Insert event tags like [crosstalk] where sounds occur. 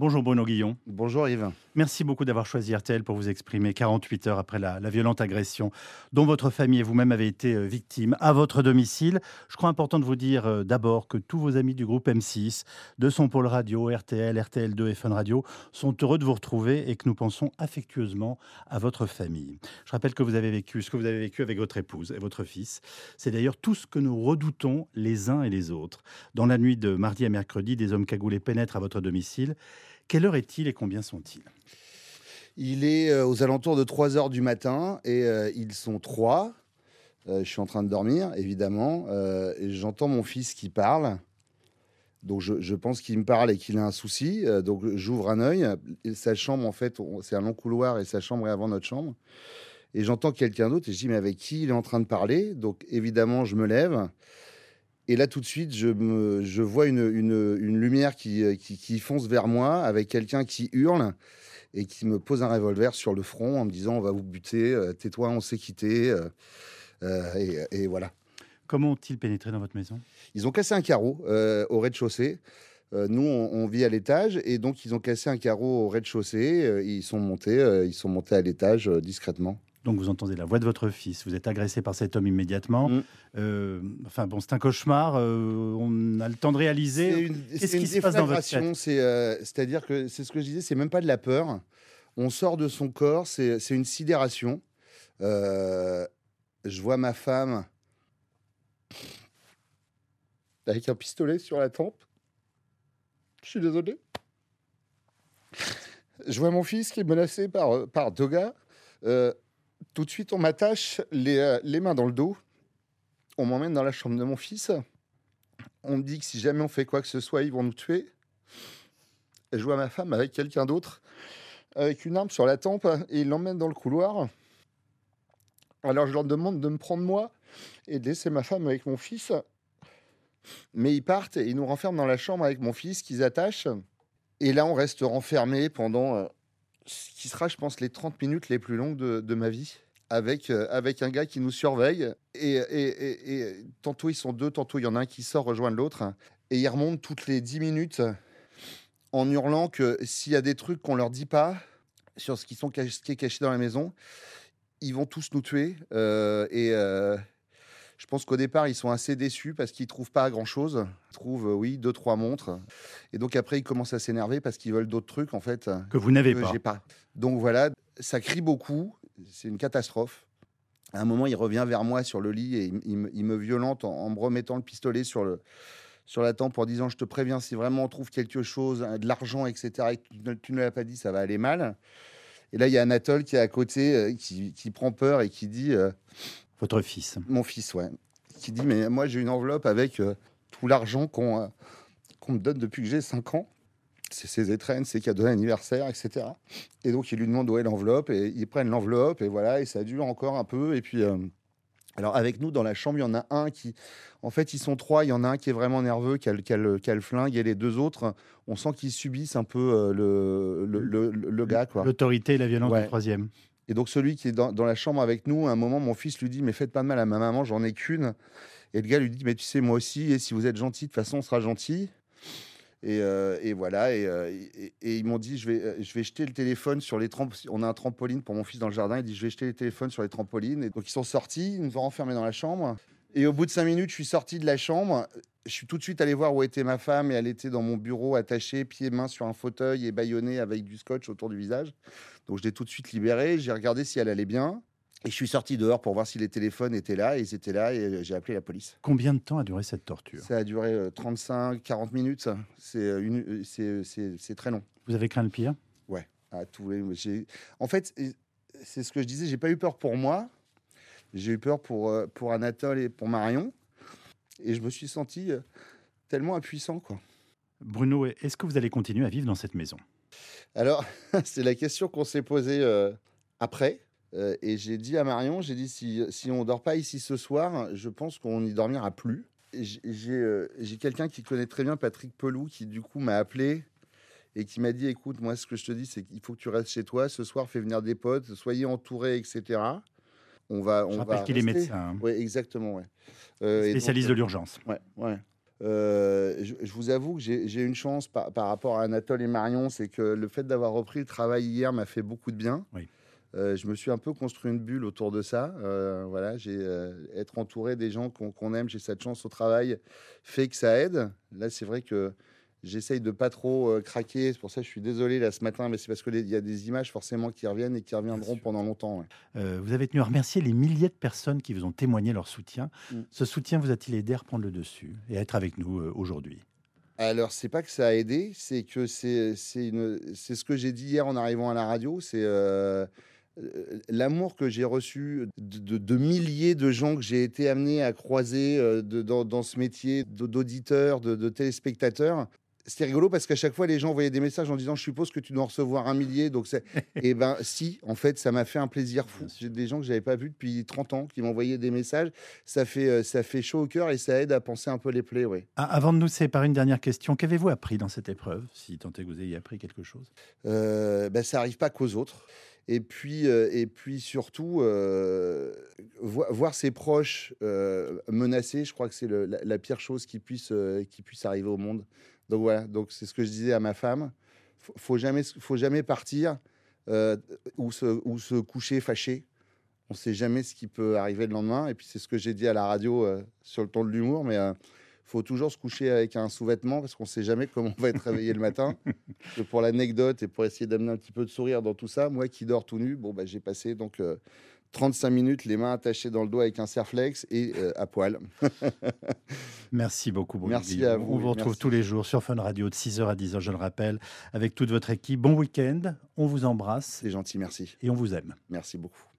Bonjour Bruno Guillon. Bonjour Yves. Merci beaucoup d'avoir choisi RTL pour vous exprimer 48 heures après la, violente agression dont votre famille et vous-même avez été euh, victime à votre domicile. Je crois important de vous dire euh, d'abord que tous vos amis du groupe M6, de son pôle radio, RTL, RTL2 et Fun Radio sont heureux de vous retrouver et que nous pensons affectueusement à votre famille. Je rappelle que vous avez vécu ce que vous avez vécu avec votre épouse et votre fils. C'est d'ailleurs tout ce que nous redoutons les uns et les autres. Dans la nuit de mardi à mercredi, des hommes cagoulés pénètrent à votre domicile quelle heure est-il et combien sont-ils? Il est euh, aux alentours de 3 heures du matin et euh, ils sont trois. Euh, je suis en train de dormir, évidemment, j'entends mon fils qui parle. Donc je, pense qu'il me parle et qu'il a un souci. donc j'ouvre un œil. sa chambre, en fait, c'est un long couloir et sa chambre est avant notre chambre. Et j'entends quelqu'un d'autre et je dis mais avec qui il est en train de parler? Donc évidemment, je me lève. Et là, tout de suite, je, me, je vois une, une, une lumière qui, qui, qui, fonce vers moi avec quelqu'un qui hurle et qui me pose un revolver sur le front en me disant On va vous buter, euh, tais-toi, on s'est quitté. Euh, euh, et, et, voilà. Comment ont-ils pénétré dans votre maison? Ils ont cassé un carreau au rez-de-chaussée. nous, on, vit à l'étage et donc ils ont cassé un carreau au rez-de-chaussée. ils sont montés, ils sont montés à l'étage discrètement. Donc vous entendez la voix de votre fils, vous êtes agressé par cet homme immédiatement. Mm. Euh, enfin bon, c'est un cauchemar. Euh, on a le temps de réaliser. Qu'est-ce qui se passe dans votre tête euh, C'est-à-dire que c'est ce que je disais, c'est même pas de la peur. On sort de son corps, c'est une sidération. je vois ma femme avec un pistolet sur la tempe. Je suis désolé. Je vois mon fils qui est menacé par, par deux gars tout de suite, on m'attache euh, les, mains dans le dos. On m'emmène dans la chambre de mon fils. On me dit que si jamais on fait quoi que ce soit, ils vont nous tuer. Et je vois ma femme avec quelqu'un d'autre, avec une arme sur la tempe, et ils l'emmènent dans le couloir. Alors je leur demande de me prendre moi et de laisser ma femme avec mon fils. Mais ils partent et ils nous renferment dans la chambre avec mon fils qu'ils attachent. Et là, on reste renfermé pendant euh, ce qui sera, je pense, les 30 minutes les plus longues de, ma vie. Avec, euh, avec un gars qui nous surveille. Et, et, tantôt ils sont deux, tantôt il y en a un qui sort rejoindre l'autre. Et ils remontent toutes les 10 minutes en hurlant que s'il y a des trucs qu'on leur dit pas sur ce qui, sont, qui est caché dans la maison, ils vont tous nous tuer. Euh, et, euh, je pense qu'au départ, ils sont assez déçus parce qu'ils trouvent pas grand-chose. Ils trouvent, euh, oui, deux, trois montres. Et donc après, ils commencent à s'énerver parce qu'ils veulent d'autres trucs, en fait. Que vous n'avez pas. pas. Donc voilà, ça crie beaucoup. C'est une catastrophe. À un moment, il revient vers moi sur le lit et il, me violente en, me remettant le pistolet sur, le, sur la tempe en disant Je te préviens, si vraiment on trouve quelque chose, de l'argent, etc., et que tu ne, l'as pas dit, ça va aller mal. Et là, il y a Anatole qui est à côté, euh, qui, qui, prend peur et qui dit euh, votre fils Mon fils, ouais. Qui dit Mais moi, j'ai une enveloppe avec euh, tout l'argent qu'on euh, qu'on me donne depuis que j'ai 5 ans. C'est ses étrennes, ses cadeaux d'anniversaire, etc. Et donc, il lui demande où est l'enveloppe, et ils prennent l'enveloppe, et voilà, et ça dure encore un peu. Et puis, euh, alors, avec nous, dans la chambre, il y en a un qui. En fait, ils sont trois. Il y en a un qui est vraiment nerveux, qui a, qui a, le, qui a le, flingue, et les deux autres, on sent qu'ils subissent un peu le, le, le, gars. L'autorité et la violence du troisième. Et donc celui qui est dans, la chambre avec nous, à un moment, mon fils lui dit, mais faites pas de mal à ma maman, j'en ai qu'une. Et le gars lui dit, mais tu sais, moi aussi, et si vous êtes gentil, de toute façon, on sera gentil. Et, euh, voilà, euh, et, ils m'ont dit, je vais, euh, je vais jeter le téléphone sur les trampolines. On a un trampoline pour mon fils dans le jardin. Il dit, je vais jeter le téléphone sur les trampolines. Et donc ils sont sortis, ils nous ont enfermés dans la chambre. Et au bout de cinq minutes, je suis sorti de la chambre. Je suis tout de suite allé voir où était ma femme et elle était dans mon bureau attachée, pieds et mains sur un fauteuil et bâillonnée avec du scotch autour du visage. Donc je l'ai tout de suite libérée. J'ai regardé si elle allait bien. Et je suis sorti dehors pour voir si les téléphones étaient là. Et ils étaient là et j'ai appelé la police. Combien de temps a duré cette torture? Ça a duré 35, euh, 40 minutes. Euh, c'est très long. Vous avez craint le pire? Ouais. À tous En fait, c'est ce que je disais. J'ai pas eu peur pour moi. J'ai eu peur pour, euh, pour Anatole et pour Marion. Et je me suis senti euh, tellement impuissant. Quoi. Bruno, est-ce que vous allez continuer à vivre dans cette maison? Alors, [laughs] c'est la question qu'on s'est posée euh, après. et j'ai dit à Marion, j'ai dit, si, si on ne dort pas ici ce soir, je pense qu'on n'y dormira plus. J'ai quelqu'un qui connaît très bien Patrick Pelou, qui du coup m'a appelé et qui m'a dit, écoute, moi ce que je te dis, c'est qu'il faut que tu restes chez toi. Ce soir, fais venir des potes, soyez entourés, etc on va. On va qu'il est médecin. Hein. Oui, exactement. Ouais. Euh, Spécialiste de l'urgence. Ouais, ouais. Je, vous avoue que j'ai une chance par, rapport à Anatole et Marion, c'est que le fait d'avoir repris le travail hier m'a fait beaucoup de bien. je me suis un peu construit une bulle autour de ça. voilà, j'ai être entouré des gens qu'on aime, j'ai cette chance au travail, fait que ça aide. Là, c'est vrai que J'essaye de pas trop euh, craquer. C'est pour ça que je suis désolé là ce matin, mais c'est parce qu'il y a des images forcément qui reviennent et qui reviendront pendant longtemps. Euh, vous avez tenu à remercier les milliers de personnes qui vous ont témoigné leur soutien. Mm. Ce soutien vous a-t-il aidé à reprendre le dessus et à être avec nous euh, aujourd'hui? Alors, c'est pas que ça a aidé, c'est que c'est ce que j'ai dit hier en arrivant à la radio. C'est l'amour que j'ai reçu de, milliers de gens que j'ai été amené à croiser dans, dans, ce métier d'auditeurs, de, de, téléspectateurs c'était rigolo parce qu'à chaque fois, les gens envoyaient des messages en disant Je suppose que tu dois en recevoir un millier. Donc, et [laughs] eh ben, si, en fait, ça m'a fait un plaisir fou. J'ai des gens que j'avais pas vus depuis 30 ans qui m'envoyaient des messages. Ça fait, euh, ça fait chaud au cœur et ça aide à penser un peu les plaies. Oui. Ah, avant de nous séparer, une dernière question Qu'avez-vous appris dans cette épreuve Si tant est que vous ayez appris quelque chose? Euh, ben, Ça n'arrive pas qu'aux autres. Et puis, euh, et puis surtout, voir ses proches menacés, je crois que c'est la, la, pire chose qui puisse, qui puisse arriver au monde. Donc voilà, donc c'est ce que je disais à ma femme. Faut, faut jamais, faut jamais partir euh, ou, se, ou se coucher fâché. On ne sait jamais ce qui peut arriver le lendemain. Et puis c'est ce que j'ai dit à la radio euh, sur le ton de l'humour, mais euh, faut toujours se coucher avec un sous-vêtement parce qu'on ne sait jamais comment on va être réveillé le matin. [laughs] pour l'anecdote et pour essayer d'amener un petit peu de sourire dans tout ça, moi qui dors tout nu, bon bah, j'ai passé donc 35 minutes, les mains attachées dans le dos avec un serflex et euh, à poil. [laughs] merci beaucoup. merci à vous. On vous retrouve tous les jours sur Fun Radio de 6h à 10h, je le rappelle, avec toute votre équipe. Bon week-end, on vous embrasse. C'est gentil, merci. Et on vous aime. Merci beaucoup.